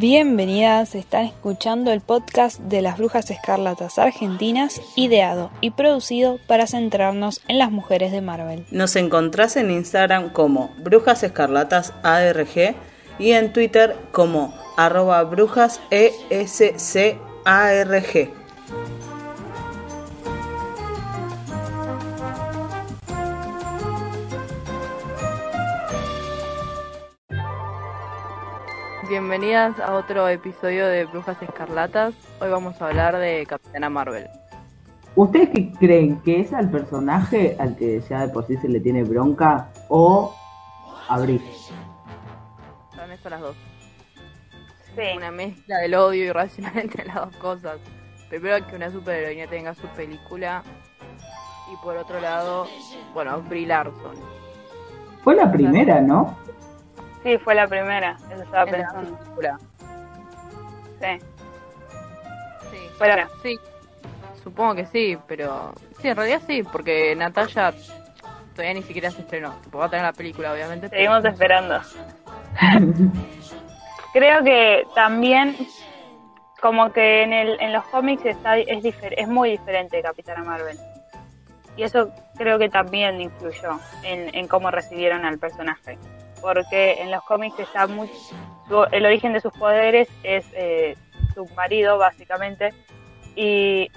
Bienvenidas, están escuchando el podcast de las Brujas Escarlatas Argentinas, ideado y producido para centrarnos en las mujeres de Marvel. Nos encontrás en Instagram como Brujas Escarlatas ARG y en Twitter como arroba brujas ESCARG. Bienvenidas a otro episodio de Brujas Escarlatas. Hoy vamos a hablar de Capitana Marvel. ¿Ustedes qué creen? ¿Que es al personaje al que ya de por sí se le tiene bronca o a Brie? Son estas las dos. Sí. Una mezcla del odio irracional entre las dos cosas. Primero que una superheroína tenga su película y por otro lado, bueno, Brie Larson. Fue la primera, ¿no? Sí, fue la primera, eso estaba en la pensando. película. Sí. Sí. Supongo que sí, pero sí, en realidad sí, porque Natalia todavía ni siquiera se estrenó. Tipo, va a tener la película, obviamente. pero- Seguimos esperando. Creo que también, como que en, el, en los cómics está, es, difer- es muy diferente Capitana Marvel. Y eso creo que también influyó en, en cómo recibieron al personaje. Porque en los cómics está muy. el origen de sus poderes es eh, su marido, básicamente. Y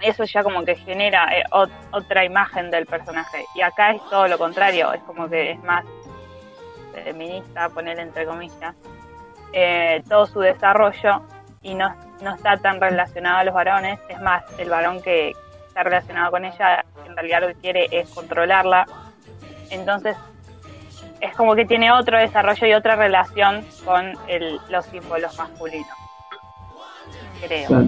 eso ya como que genera eh, ot- otra imagen del personaje. Y acá es todo lo contrario, es como que es más feminista, poner entre comillas, eh, todo su desarrollo y no, no está tan relacionado a los varones. Es más, el varón que está relacionado con ella en realidad lo que quiere es controlarla. Entonces es como que tiene otro desarrollo y otra relación con el- los símbolos masculinos. Creo. Claro.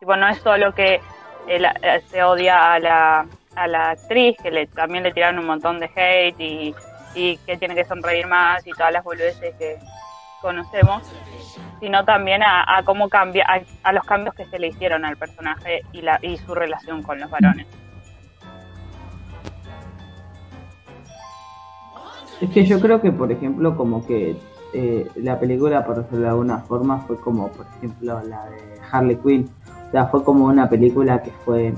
Tipo, no es solo que él, eh, se odia a la, a la actriz, que le, también le tiraron un montón de hate y, y que tiene que sonreír más y todas las boludeces que conocemos, sino también a, a cómo cambia, a, a los cambios que se le hicieron al personaje y, la, y su relación con los varones. Es que yo creo que, por ejemplo, como que eh, la película, por decirlo de alguna forma, fue como, por ejemplo, la de Harley Quinn. O sea, fue como una película que fue...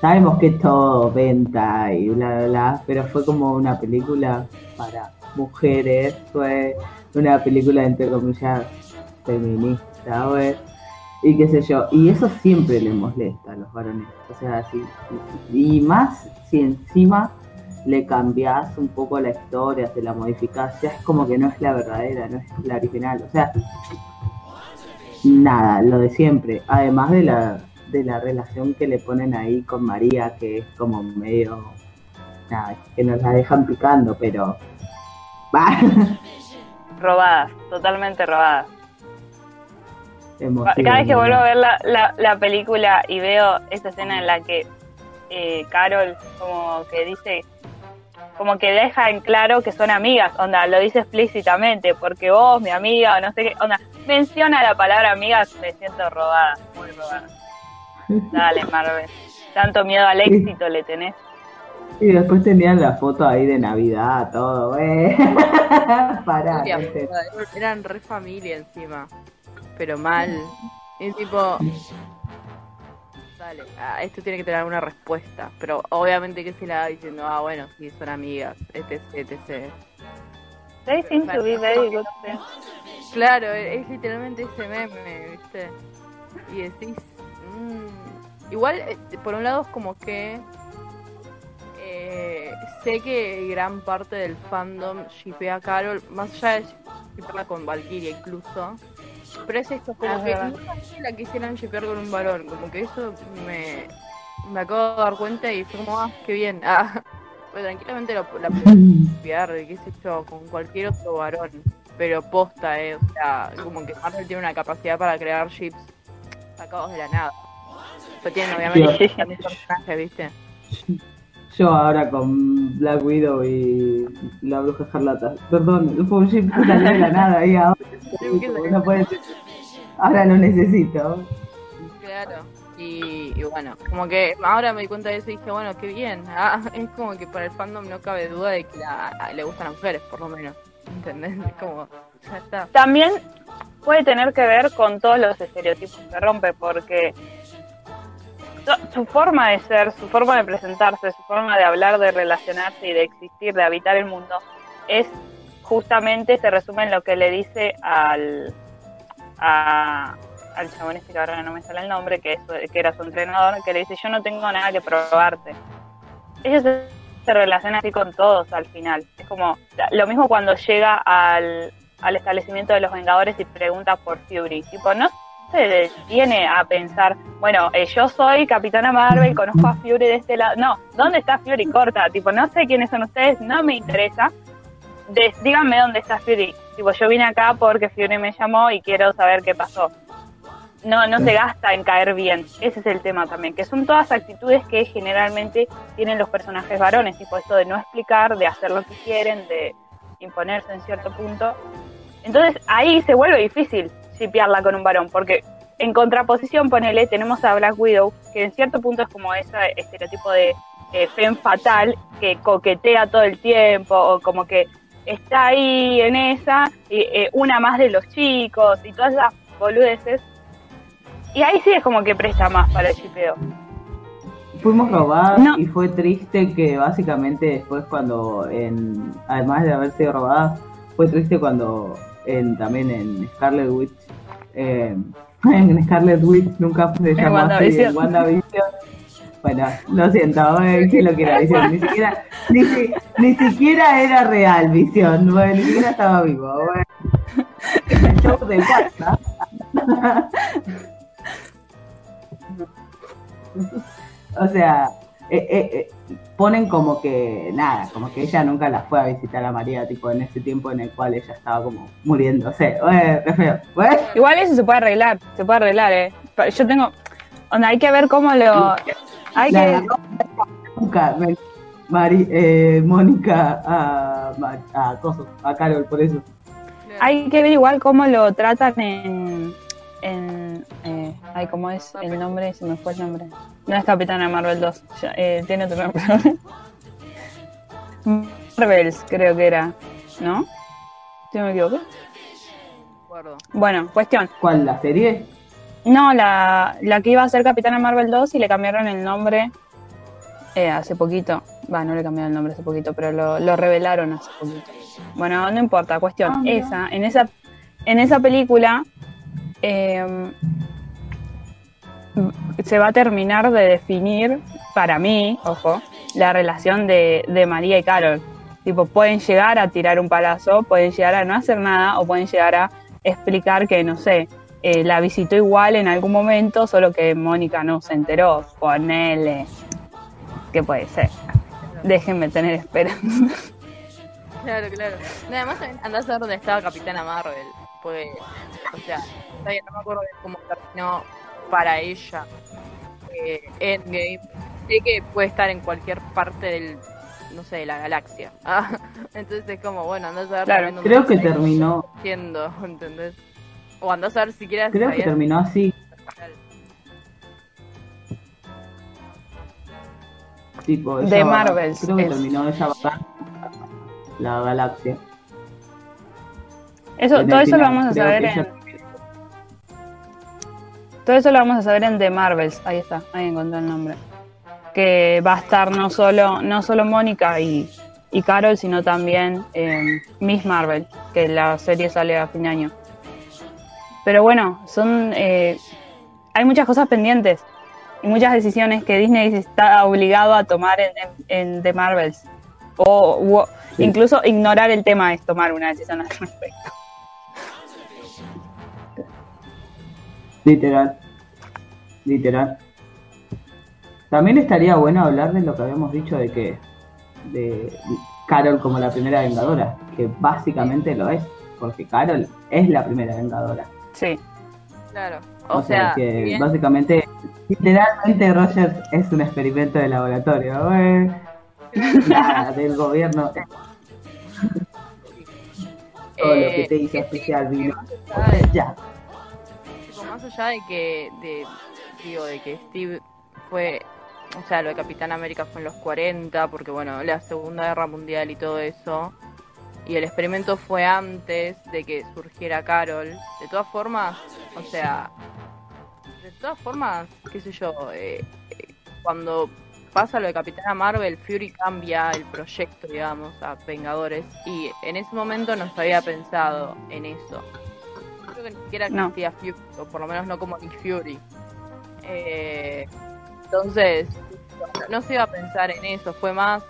Sabemos que es todo venta y bla, bla, bla, pero fue como una película para mujeres, fue una película, entre comillas, feminista. Y qué sé yo, y eso siempre le molesta a los varones. O sea, sí, y más si encima le cambias un poco la historia, se la modificas, ya es como que no es la verdadera, no es la original. O sea, nada, lo de siempre. Además de la, de la relación que le ponen ahí con María, que es como medio. Nada, que nos la dejan picando, pero. Va. Robadas, totalmente robadas. Cada vez que vuelvo a ver la, la, la película y veo esa escena en la que eh, Carol como que dice, como que deja en claro que son amigas, onda, lo dice explícitamente, porque vos, mi amiga, o no sé qué, onda, menciona la palabra amigas, me siento robada, muy robada. Dale, Marvel. Tanto miedo al éxito le tenés. Y después tenían la foto ahí de Navidad, todo, güey. Pará. Eran re familia encima. Pero mal. Y tipo. Ah, esto tiene que tener alguna respuesta. Pero obviamente que se la da diciendo, ah, bueno, sí, son amigas, etc, etc. They seem to be very good friends. Claro, es literalmente ese meme, ¿viste? Y decís. mm, Igual, eh, por un lado, es como que. eh, sé que gran parte del fandom shipea a Carol, más allá de shipearla con Valkyria incluso. Pero es esto, como Ah, es que nunca la quisieran shipear con un varón. Como que eso me, me acabo de dar cuenta y fue como, ah, qué bien. Ah, pues tranquilamente lo, la pueden shipear, qué sé yo, con cualquier otro varón. Pero posta, eh. O sea, como que Marvel tiene una capacidad para crear ships sacados de la nada. Pero tienen obviamente también personajes, ¿viste? Yo ahora con Black Widow y la bruja escarlata. Perdón, fue un chip que salió de la nada y ahora, no puede ser. ahora lo necesito. Claro. Y, y bueno, como que ahora me di cuenta de eso y dije, bueno, qué bien. Ah, es como que para el fandom no cabe duda de que la- a- le gustan las mujeres, por lo menos. ¿Entendés? Es como, ya está. También puede tener que ver con todos los estereotipos que rompe, porque su forma de ser, su forma de presentarse, su forma de hablar, de relacionarse y de existir, de habitar el mundo, es justamente, se resume en lo que le dice al, a- al chabón este que ahora no me sale el nombre, que, es- que era su entrenador, que le dice, yo no tengo nada que probarte. Ellos se, relacionan así con todos al final. Es como, lo mismo cuando llega al, al establecimiento de los Vengadores y pregunta por Fury. Tipo, no se detiene a pensar, bueno, eh, yo soy Capitana Marvel, conozco a Fury de este lado. No, ¿dónde está Fury? Corta. Tipo, no sé quiénes son ustedes, no me interesa. De- díganme dónde está Fury. Tipo, yo vine acá porque Fury me llamó y quiero saber qué pasó. No, no se gasta en caer bien. Ese es el tema también, que son todas actitudes que generalmente tienen los personajes varones, tipo esto de no explicar, de hacer lo que quieren, de imponerse en cierto punto. Entonces ahí se vuelve difícil shipearla con un varón, porque en contraposición, ponele, tenemos a Black Widow, que en cierto punto es como ese estereotipo de eh, femme fatal que coquetea todo el tiempo, o como que está ahí en esa, y, eh, una más de los chicos, y todas esas boludeces. Y ahí sí es como que presta más para el shipeo. Fuimos robadas No. y fue triste que básicamente después cuando, en, además de haber sido robadas, fue triste cuando en, también en Scarlet Witch, eh, en Scarlet Witch nunca se llamó así, en WandaVision. Bueno, lo siento, eh, que lo que era Visión, ni siquiera, ni, si- ni siquiera era real Visión, bueno, ni siquiera estaba vivo. Bueno. El show de WhatsApp. O sea, eh, eh, eh, ponen como que nada, como que ella nunca la fue a visitar a María, tipo en ese tiempo en el cual ella estaba como muriéndose. Eh, re feo. Igual eso se puede arreglar, se puede arreglar, eh. Yo tengo, onda, hay que ver cómo lo, hay la que, nunca, me- Mari- eh, Mónica a, a, Coso, a Carol, por eso. hay que ver igual cómo lo tratan en, en, eh, ay, cómo es el nombre, se me fue el nombre. No es Capitana Marvel 2, ya, eh, tiene otro nombre. Marvels creo que era, ¿no? Si no me equivoco. acuerdo. Bueno, cuestión. ¿Cuál? ¿La serie? No, la, la que iba a ser Capitana Marvel 2 y le cambiaron el nombre eh, hace poquito. Va, no le cambiaron el nombre hace poquito, pero lo, lo revelaron hace poquito. Bueno, no importa, cuestión. Ah, esa, en esa, en esa película eh, se va a terminar de definir, para mí, ojo, la relación de, María y Carol. Tipo, pueden llegar a tirar un palazo, pueden llegar a no hacer nada, o pueden llegar a explicar que, no sé, eh, la visitó igual en algún momento, solo que Mónica no se enteró. Ponele. que puede ser? Déjenme tener esperanza. Claro, claro. No, además andás a ver dónde estaba Capitana Marvel. Pues, o sea, bien, no me acuerdo de cómo terminó para ella eh, Endgame. Sé que puede estar en cualquier parte del, no sé, de la galaxia. Ah, entonces es como, bueno, andás a ver Claro, Creo que terminó, haciendo, ¿entendés? O andás a ver si creo que terminó así. Tipo, De Marvels, Creo que es. terminó ella la galaxia. Eso, todo eso lo vamos a saber en. ella- Todo eso lo vamos a saber en The Marvels. Ahí está, ahí encontré el nombre. Que va a estar no solo, no solo Mónica y, y Carol, sino también eh, Miss Marvel, que la serie sale a fin de año. Pero bueno, son eh, hay muchas cosas pendientes y muchas decisiones que Disney está obligado a tomar en, en- en The Marvels. O, Sí. incluso ignorar el tema es tomar una decisión al respecto. Literal. Literal. También estaría bueno hablar de lo que habíamos dicho de que de Carol como la primera vengadora, que básicamente lo es, porque Carol es la primera vengadora. Sí. Claro. O, O, sea, que bien- básicamente, literalmente Rogers es un experimento de laboratorio. eh. Nada, del gobierno. Todo lo que eh, te hizo especial vino. Ya. Más allá de que, de, digo, de que Steve fue, o sea, lo de Capitán América fue en los 40, porque bueno, la Segunda Guerra Mundial y todo eso, y el experimento fue antes de que surgiera Carol. De todas formas, o sea, de todas formas, qué sé yo, eh, cuando pasa lo de Capitana Marvel, Fury cambia el proyecto, digamos, a Vengadores, y en ese momento no se había pensado en eso. Que ni siquiera No. existía Fury, o por lo menos no como Nick Fury. Eh, entonces, no se iba a pensar en eso, fue más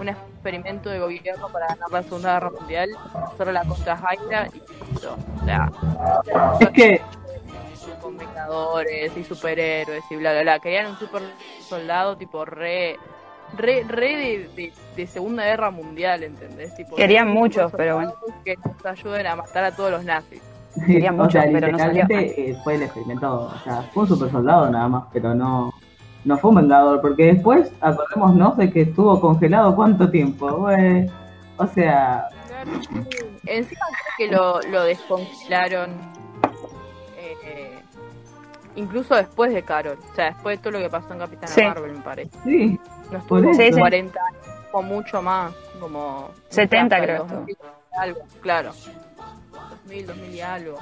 un experimento de gobierno para ganar la Segunda Guerra Mundial, hacer la contra Hydra y listo. O sea, Es que, con vengadores y superhéroes y bla bla bla. Querían un super soldado tipo re re, re de, de- de Segunda Guerra Mundial, ¿entendés? Tipo, Querían muchos, pero soldado Que nos ayuden a matar a todos los nazis. Quería o sea, pero no salió. literalmente eh, fue el experimento, o sea, fue un super soldado nada más, pero no, no fue un vengador, porque después, acordémonos de que estuvo congelado cuánto tiempo, güey. O sea, Encima creo que lo, lo descongelaron eh, incluso después de Carol. O sea, después de todo lo que pasó en Capitana Sí. Marvel, me parece. sí, No estuvo Por eso. Sí, sí. 40 años, o mucho más, como... 70 hasta creo el que 2000 y algo, claro. 2000, 2000 y algo.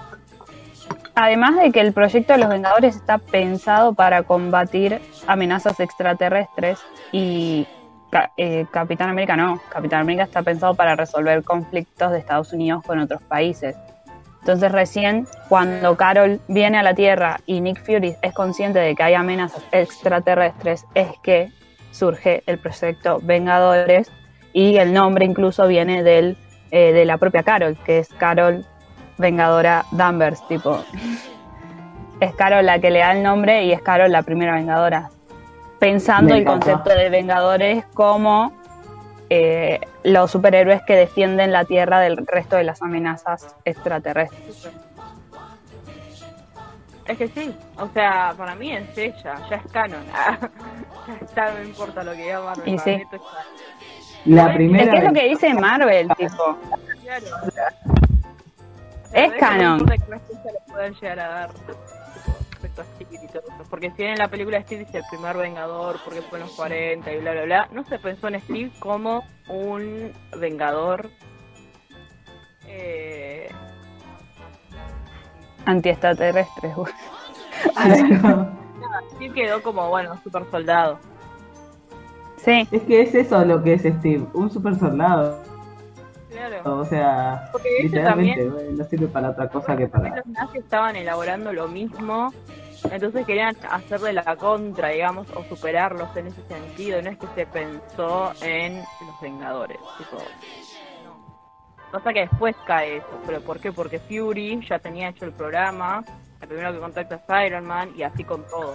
Además de que el proyecto de los Vengadores está pensado para combatir amenazas extraterrestres y eh, Capitán América no. Capitán América está pensado para resolver conflictos de Estados Unidos con otros países. Entonces recién cuando Carol viene a la Tierra y Nick Fury es consciente de que hay amenazas extraterrestres es que surge el proyecto Vengadores y el nombre incluso viene del, eh, de la propia Carol, que es Carol Vengadora Danvers, tipo. Es Carol la que le da el nombre y es Carol la primera Vengadora. Pensando el concepto de Vengadores como eh, los superhéroes que defienden la Tierra del resto de las amenazas extraterrestres. Es que sí, o sea, para mí es ella, ya es canon. ya está, no importa lo que diga Marvel. Y sí. la primera que es lo que dice Marvel, tipo. Claro. Es canon. No importa qué más cosas le puedan llegar a dar respecto a Steve y todo eso. Porque si bien en la película Steve dice el primer vengador porque fue en los 40 y bla bla bla, no se pensó en Steve como un vengador. Eh, Antiextraterrestres. güey. Steve quedó como, bueno, super soldado. Sí, Es que es eso lo que es Steve, un super soldado. Claro. O sea, Porque de hecho literalmente, también no sirve para otra cosa que para. los nazis estaban elaborando lo mismo, entonces querían hacerle la contra, digamos, o superarlos en ese sentido. No es que se pensó en los Vengadores. Tipo, no. Pasa que después cae eso, pero ¿por qué? Porque Fury ya tenía hecho el programa, el primero que contacta es Iron Man y así con todo.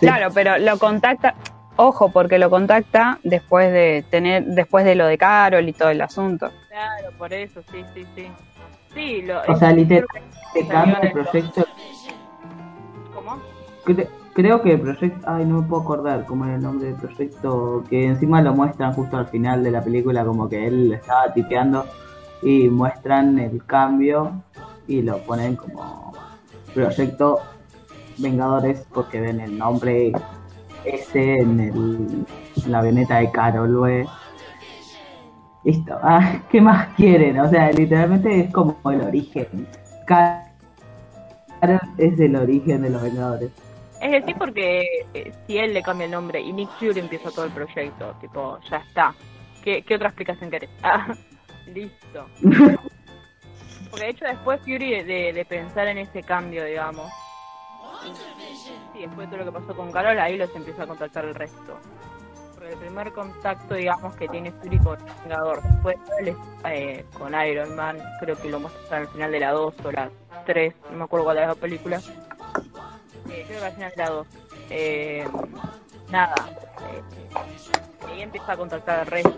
Sí. Claro, pero lo contacta, ojo, porque lo contacta después de tener, después de lo de Carol y todo el asunto. Claro, por eso, sí, sí, sí. Sí, lo, O sea, es- literal, creo que Se salió cambia el proyecto. ¿Cómo? Cre- creo que el proyecto. Ay, no me puedo acordar cómo era el nombre del proyecto. Que encima lo muestran justo al final de la película, como que él estaba tipeando y muestran el cambio y lo ponen como proyecto Vengadores porque ven el nombre ese en, el, en la avioneta de Carol. Listo. Ah, ¿Qué más quieren? O sea, literalmente es como el origen. Carol es el origen de los Vengadores. Es decir, porque eh, si él le cambia el nombre y Nick Fury empieza todo el proyecto, tipo, ya está. ¿Qué, qué otra explicación querés? Ah, listo. Porque de hecho después Fury de, de- de pensar en ese cambio, digamos, después de todo lo que pasó con Carol, ahí los empieza a contactar el resto. Porque el primer contacto, digamos, que tiene Fury con Vengador, después es eh, con Iron Man, creo que lo muestran al final de la 2 o la 3, no me acuerdo cuál de las dos películas. Eh, creo que al final de la 2. Eh, nada. eh, ahí empieza a contactar al resto.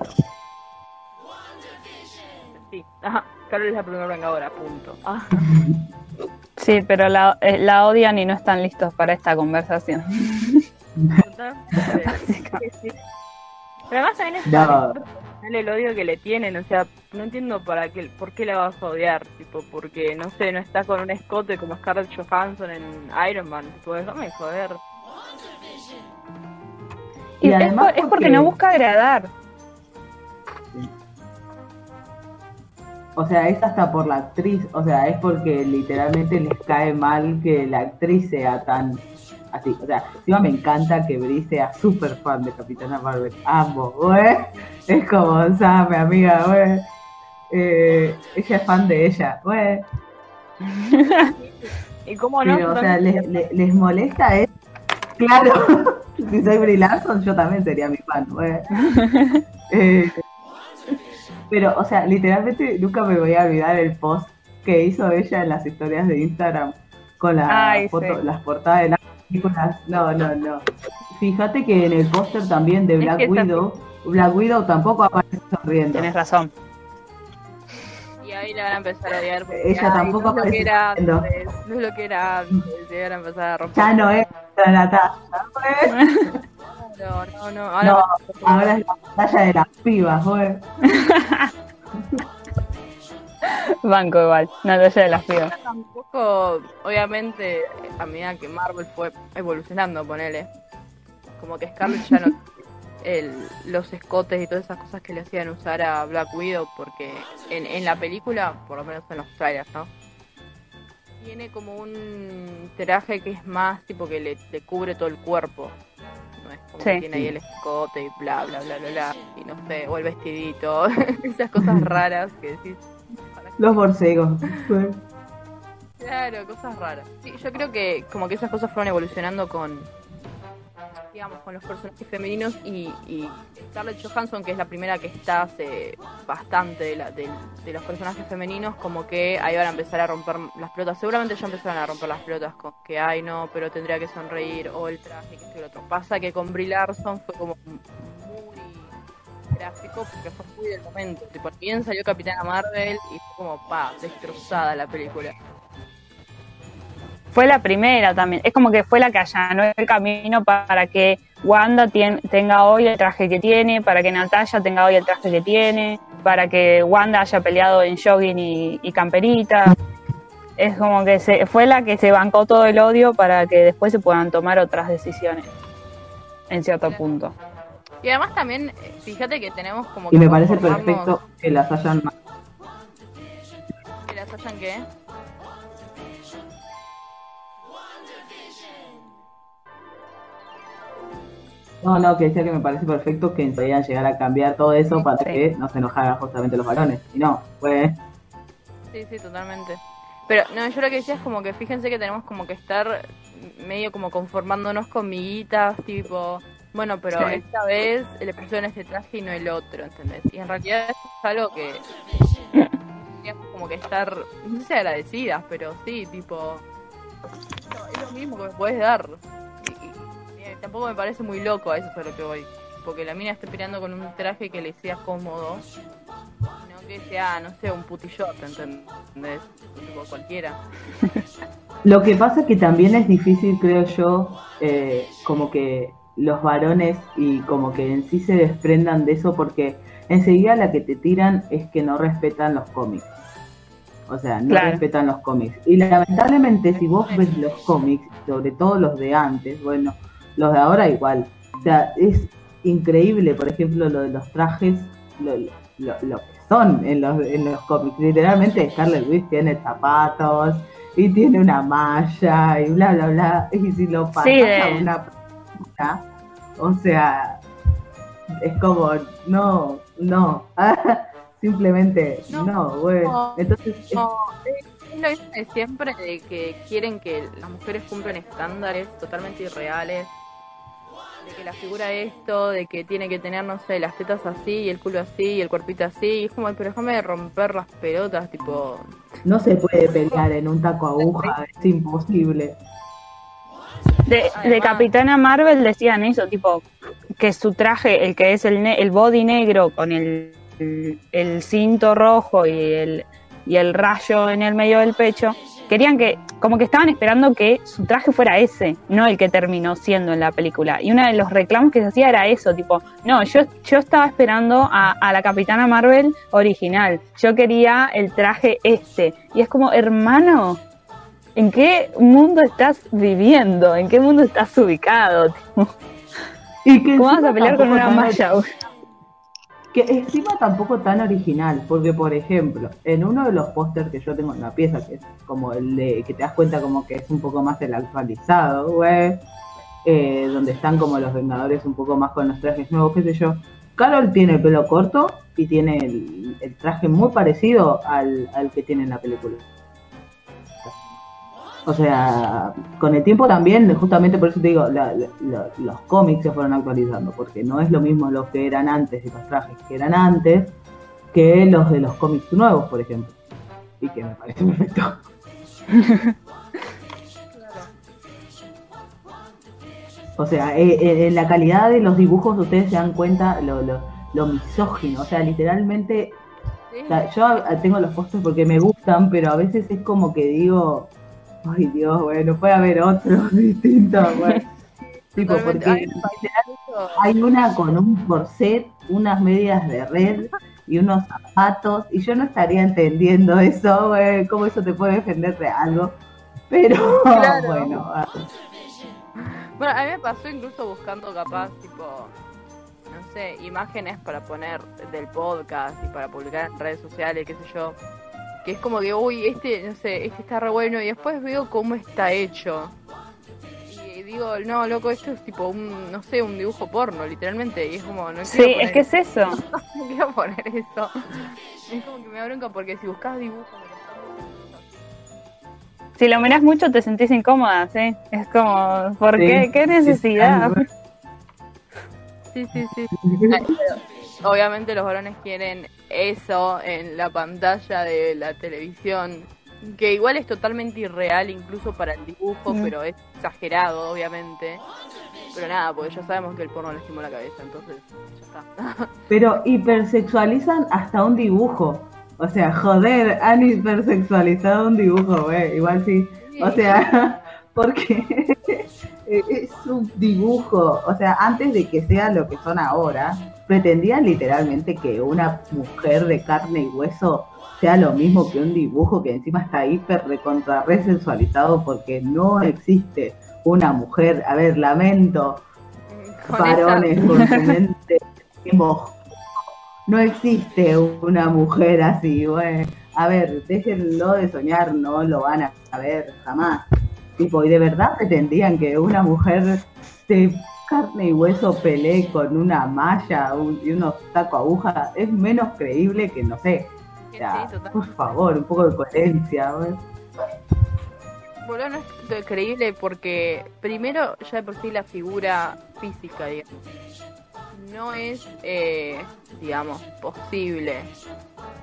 Sí, ajá, Carol es la primera vengadora, punto. Ah, Sí, pero la, eh, la odian y no están listos para esta conversación. sí. Pero además también es No. el odio que le tienen, o sea, no entiendo para qué, por qué la vas a odiar, tipo, porque, no sé, no está con un escote como Scarlett Johansson en Iron Man, tipo, déjame joder. Y Y es, además es porque porque- no busca agradar. O sea, es hasta por la actriz, o sea, es porque literalmente les cae mal que la actriz sea tan así. O sea, encima me encanta que Brie sea súper fan de Capitana Marvel. Amo, güey. Es como, ¿sabes, mi amiga, güey? Eh, ella es fan de ella, güey. ¿Y cómo no? Pero, o sea, les, les, les molesta es. Claro, si soy Brie Larson, yo también sería mi fan, güey. Eh, pero, o sea, literalmente nunca me voy a olvidar el post que hizo ella en las historias de Instagram con la Ay, foto- sí. las portadas de las películas. No, no, no. Fíjate que en el póster también de Es Black que Widow, Black Widow tampoco aparece sonriendo. Tienes razón. Y ahí la van a empezar a odiar porque Ella ay, tampoco no aparece era no es lo que era antes, van a empezar a romper. Ya no es la Natalia, güey. No, no, no, ahora No, es la batalla de las pibas, güey. Banco igual, Natalia de las pibas. tampoco, obviamente, a medida que Marvel fue evolucionando, ponele, como que Scarlett ya no el, los escotes y todas esas cosas que le hacían usar a Black Widow, porque en, en la película, por lo menos en los trailers, ¿no? Tiene como un traje que es más tipo que le, le cubre todo el cuerpo. No es como Sí. que tiene ahí el escote y bla, bla, bla, bla, bla. Y no sé, o el vestidito. esas cosas raras que decís. Los borcegos. Claro, cosas raras. Sí, yo creo que como que esas cosas fueron evolucionando con, digamos, con los personajes femeninos y, y Scarlett Johansson, que es la primera que está hace bastante de, la, de, de los personajes femeninos, como que ahí van a empezar a romper las pelotas. Seguramente ya empezaron a romper las pelotas con que, ay no, pero tendría que sonreír, o el traje, que esto y lo otro. Pasa que con Brie Larson fue como muy gráfico porque fue muy del momento. Tipo, bien salió Capitana Marvel y fue como, pa, destrozada la película. Fue la primera también. Es como que fue la que allanó el camino para que Wanda tenga hoy el traje que tiene, para que Natalia tenga hoy el traje que tiene, para que Wanda haya peleado en jogging y, y camperita. Es como que se, fue la que se bancó todo el odio para que después se puedan tomar otras decisiones, en cierto punto. Y además también, fíjate que tenemos como Y que me parece perfecto que las hayan Que las hayan que... No, no, que decía que me parece perfecto que podían llegar a cambiar todo eso para Sí. que no se enojaran justamente los varones. Y no, fue. Sí, sí, totalmente. Pero no, yo lo que decía es como que fíjense que tenemos como que estar medio como conformándonos con miguitas, tipo, bueno, pero Sí. esta vez le pusieron este traje y no el otro, ¿entendés? Y en realidad es algo que tendríamos como que estar, no sé, agradecidas, pero sí, tipo, es lo mismo que me puedes dar. Tampoco me parece muy loco a eso es a lo que voy. Porque la mina esté peleando con un traje que le sea cómodo, no que sea, no sé, un putillot, ¿entendés? Tipo cualquiera. Lo que pasa es que también es difícil, creo yo, eh, como que los varones y como que en sí se desprendan de eso porque enseguida la que te tiran es que no respetan los cómics. O sea, no Claro. respetan los cómics. Y lamentablemente si vos ves los cómics, sobre todo los de antes, bueno, los de ahora igual. O sea, es increíble, por ejemplo, lo de los trajes, lo, lo, lo que son en los, en los cómics. Literalmente Scarlet Witch tiene zapatos y tiene una malla y bla, bla, bla. Y si lo pasas Sí, a de- una persona, o sea, es como, no, no. Simplemente, No, no, güey. no, Entonces, es- lo siempre, de que quieren que las mujeres cumplan estándares totalmente irreales. De que la figura esto, de que tiene que tener, no sé, las tetas así, y el culo así, y el cuerpito así. Y es como, pero déjame de romper las pelotas, tipo. no se puede pelear en un taco aguja, es imposible. De, de Capitana Marvel decían eso, tipo, que su traje, el que es el, ne- el body negro con el, el, el cinto rojo y el, y el rayo en el medio del pecho, querían que, como que estaban esperando que su traje fuera ese, no el que terminó siendo en la película. Y uno de los reclamos que se hacía era eso, tipo, no, yo, yo estaba esperando a, a la Capitana Marvel original, yo quería el traje este. Y es como, hermano, ¿En qué mundo estás viviendo? ¿En qué mundo estás ubicado? Tipo, Y que ¿Cómo vas a pelear con una malla? Que encima tampoco tan original, porque por ejemplo, en uno de los pósters que yo tengo en la pieza, que es como el de, que te das cuenta como que es un poco más el actualizado, güey, eh, donde están como los Vengadores un poco más con los trajes nuevos, qué sé yo. Carol tiene el pelo corto y tiene el, el traje muy parecido al, al que tiene en la película. O sea, con el tiempo también, justamente por eso te digo, la- la- los cómics se fueron actualizando, porque no es lo mismo los que eran antes y los trajes que eran antes que los de los cómics nuevos, por ejemplo. Y que me parece perfecto. O sea, eh, eh, en la calidad de los dibujos ustedes se dan cuenta lo, lo, lo misógino. O sea, literalmente Sí. o sea, yo tengo los postres porque me gustan, pero a veces es como que digo, ay Dios, bueno, puede haber otros distintos, güey. Tipo, porque hay una con un corset, unas medias de red y unos zapatos, y yo no estaría entendiendo eso, güey, cómo eso te puede defender de algo. Pero Claro. bueno, ah, Bueno, a mí me pasó incluso buscando capaz, tipo, no sé, imágenes para poner del podcast y para publicar en redes sociales, qué sé yo. Que es como que, uy, este, no sé, este está re bueno y después veo cómo está hecho. Y digo, no, loco, esto es tipo un, no sé, un dibujo porno, literalmente. Y es como, no Sí, quiero es poner que es eso. no quiero poner eso. Es como que me da bronca porque si buscas dibujos... Si lo miras mucho te sentís incómoda, ¿sí? Es como, ¿por Sí. qué? ¿Qué necesidad? Sí, sí, sí. Obviamente los varones quieren eso en la pantalla de la televisión, que igual es totalmente irreal incluso para el dibujo, Mm. pero es exagerado, obviamente. Pero nada, porque ya sabemos que el porno lastimó la cabeza, entonces ya está. pero hipersexualizan hasta un dibujo. O sea, joder, han hipersexualizado un dibujo, güey. Igual sí. O sea, porque es un dibujo. O sea, antes de que sea lo que son ahora, pretendían literalmente que una mujer de carne y hueso sea lo mismo que un dibujo que encima está hiper recontra resexualizado porque no existe una mujer. A ver, lamento, Con varones con su mente. No existe una mujer así, güey. A ver, déjenlo de soñar, no lo van a saber jamás. Tipo, y de verdad pretendían que una mujer de carne y hueso pelee con una malla un- y unos tacos aguja. Es menos creíble que, no sé. Sí, por favor, un poco de coherencia. Boludo, no es creíble porque primero ya de por sí la figura física, digamos, no es, eh, digamos, posible.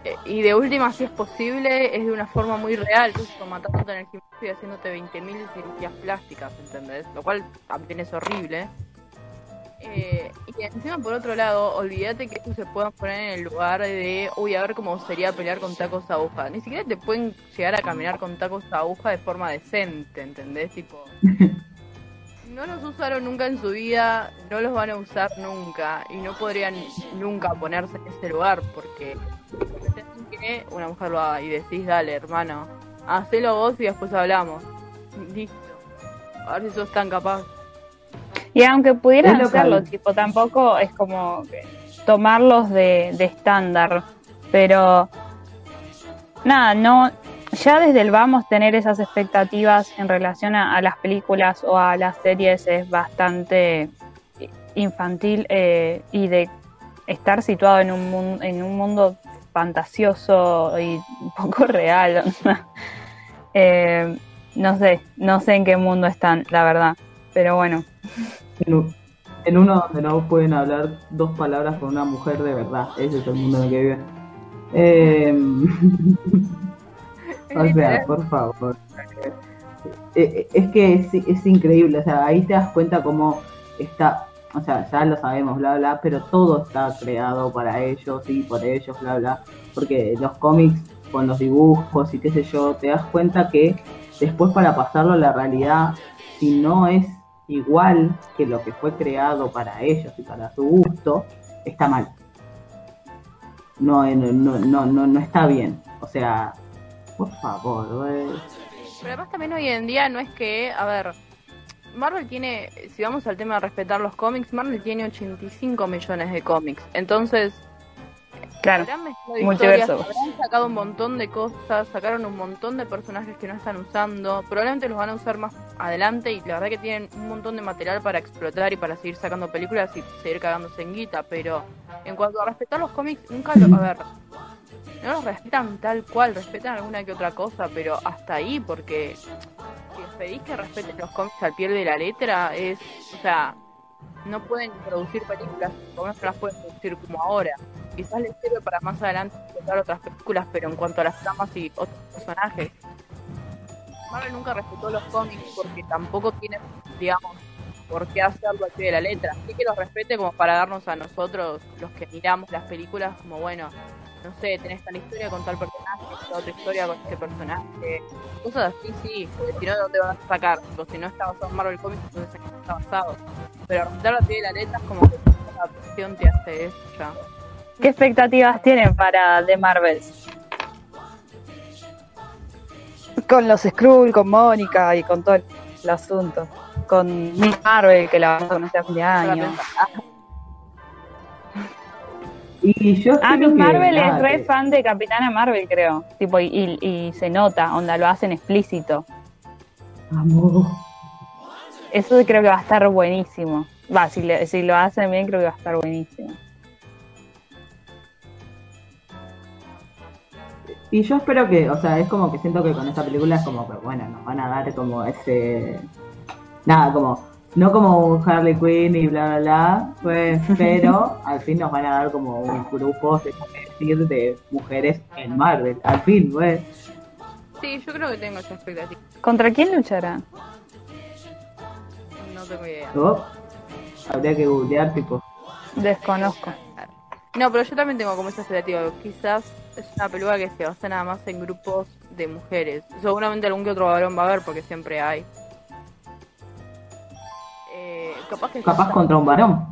Eh, y de última, si es posible, es de una forma muy real, justo matándote en el gimnasio y haciéndote 20.000 cirugías plásticas, ¿entendés? Lo cual también es horrible. Eh, y encima, por otro lado, olvídate que esto se puedan poner en el lugar de, uy, a ver cómo sería pelear con tacos a aguja. Ni siquiera te pueden llegar a caminar con tacos a aguja de forma decente, ¿entendés? Tipo, no los usaron nunca en su vida, no los van a usar nunca y no podrían nunca ponerse en ese lugar porque que una mujer lo haga y decís, dale, hermano, hacelo vos y después hablamos. Listo. A ver si sos tan capaz. Y aunque pudieran hacerlo, tipo, tampoco es como que tomarlos de, de estándar. Pero, nada, no. Ya desde el vamos tener esas expectativas en relación a, las películas o a las series es bastante infantil eh, y de estar situado en un, mun- en un mundo fantasioso y poco real. Eh, no sé, no sé en qué mundo están, la verdad. Pero bueno, en uno donde no pueden hablar dos palabras con una mujer de verdad. Ese es el mundo en el que viven. Eh, o sea, por favor. Eh, Es que es, es increíble, o sea, ahí te das cuenta cómo está, o sea, ya lo sabemos, bla, bla, pero todo está creado para ellos y por ellos, bla, bla, porque los cómics con los dibujos y qué sé yo, te das cuenta que después para pasarlo a la realidad, si no es igual que lo que fue creado para ellos y para su gusto, está mal. No, eh, no, no, no, no, no está bien. O sea, por favor, güey. Pero además también hoy en día no es que, a ver, Marvel tiene, si vamos al tema de respetar los cómics, Marvel tiene 85 millones de cómics. Entonces, Claro, Habrán mezclado multiverso. historias, habrán sacado un montón de cosas, sacaron un montón de personajes que no están usando. Probablemente los van a usar más adelante y la verdad que tienen un montón de material para explotar y para seguir sacando películas y seguir cagándose en guita. Pero en cuanto a respetar los cómics, nunca lo. A ver, no los respetan tal cual, respetan alguna que otra cosa, pero hasta ahí, porque si pedís que respeten los cómics al pie de la letra, es. O sea, no pueden producir películas, menos no las pueden producir como ahora. Quizás les sirve para más adelante explotar otras películas, pero en cuanto a las tramas y otros personajes. Marvel nunca respetó los cómics porque tampoco tiene, digamos, por qué hacerlo al pie de la letra. Así que los respete como para darnos a nosotros, los que miramos las películas, como bueno, no sé, tenés tal historia con tal personaje, otra historia con este personaje. Cosas así, sí, porque si no, ¿de dónde van a sacar? Tipo, si no está basado en Marvel Comics, entonces ¿en qué está basado? Pero respetarlo al pie de la letra es como que la adaptación te hace eso ya. ¿Qué expectativas tienen para The Marvels? Con los Skrull, con Mónica y con todo el asunto. Con Miss Marvel, que la vamos a conocer a fin de año. Y yo Ah, Miss Marvel es re fan de Capitana Marvel, creo. Tipo, y, y- y se nota, onda, lo hacen explícito. Amor. Eso creo que va a estar buenísimo. Va, si, le- si lo hacen bien, creo que va a estar buenísimo. Y yo espero que, o sea, es como que siento que con esta película es como que, bueno, nos van a dar como ese. Nada, como. No como un Harley Quinn y bla, bla, bla, pues, pero al fin nos van a dar como un grupo, se puede decir, de mujeres en Marvel. Al fin, pues. Sí, yo creo que tengo esa expectativa. ¿Contra quién lucharán? No tengo idea. ¿no? Habría que googlear, tipo. Desconozco. No, pero yo también tengo como esa expectativa. Quizás es una película que se basa nada más en grupos de mujeres. Seguramente algún que otro varón va a haber porque siempre hay. Capaz que Capaz contra un varón.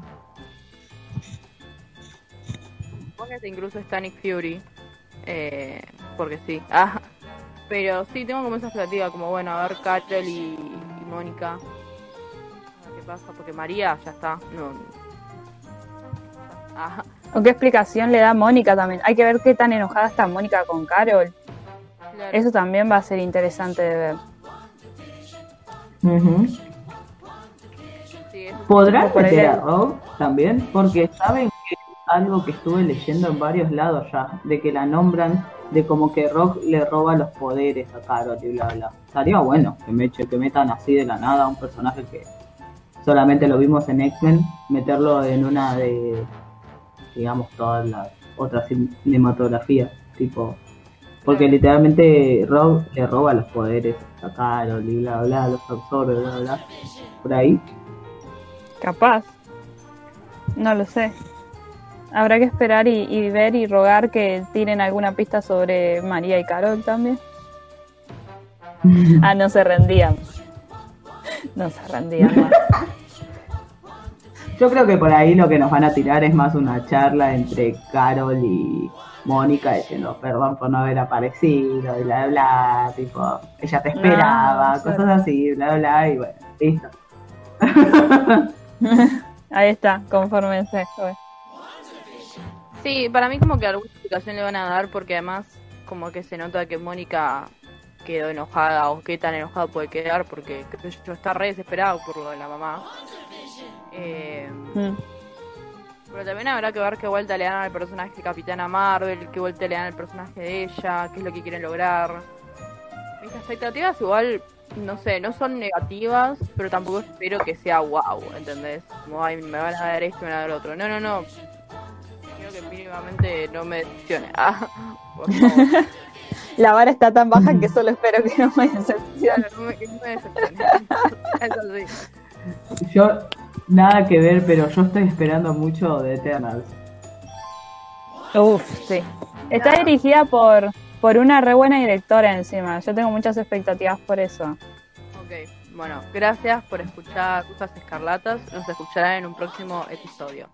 Capaz que incluso está Nick Fury. Eh, porque sí. Ah, pero sí, tengo como esa expectativa. Como bueno, a ver Carol y, y Mónica. A ver qué pasa. Porque María ya está. No. Ah, ¿O qué explicación le da Mónica también? Hay que ver qué tan enojada está Mónica con Carol. claro. Eso también va a ser interesante de ver. Eso- ¿Podrán Por meter a Rogue también? Porque saben que es algo que estuve leyendo en varios lados ya, de que la nombran, de como que Rogue le roba los poderes a Carol y bla bla. Estaría bueno que, me, que metan así de la nada a un personaje que solamente lo vimos en X-Men, meterlo en una de, digamos, todas las otras cin- cinematografías, tipo... Porque literalmente Rogue le roba los poderes a Carol y bla bla, los absorbe, bla bla. Por ahí. Capaz. No lo sé. Habrá que esperar y, y ver y rogar que tiren alguna pista sobre María y Carol también. Ah, no se rendían. No se rendían. más. Yo creo que por ahí lo que nos van a tirar es más una charla entre Carol y Mónica diciendo perdón por no haber aparecido y bla bla bla, tipo, ella te esperaba, Ah, cosas así, bla bla, y bueno, listo. Ahí está, confórmense. Bueno. Sí, para mí como que alguna explicación le van a dar porque además como que se nota que Mónica quedó enojada o qué tan enojada puede quedar porque yo está re desesperado por lo de la mamá. Eh, Mm. pero también habrá que ver qué vuelta le dan al personaje de Capitana Marvel, qué vuelta le dan al personaje de ella, qué es lo que quieren lograr. Mis expectativas igual, no sé, no son negativas, pero tampoco espero que sea wow, ¿entendés? Como, ay, me van a dar esto y me van a dar otro. No, no, no. Quiero que mínimamente no me decepcione. Ah, por favor. La vara está tan baja que solo espero que no me decepcione. Claro, no me, que no me decepcione. Eso sí. Yo, nada que ver, pero yo estoy esperando mucho de Eternals. Uf, sí. Está dirigida por, por una re buena directora encima. Yo tengo muchas expectativas por eso. Ok, bueno, gracias por escuchar Rusas Escarlatas. Nos escucharán en un próximo episodio.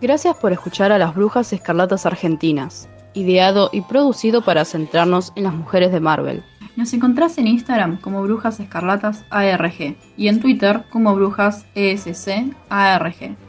Gracias por escuchar a las Brujas Escarlatas Argentinas, ideado y producido para centrarnos en las mujeres de Marvel. Nos encontrás en Instagram como Brujas Escarlatas ARG y en Twitter como Brujas ESC ARG.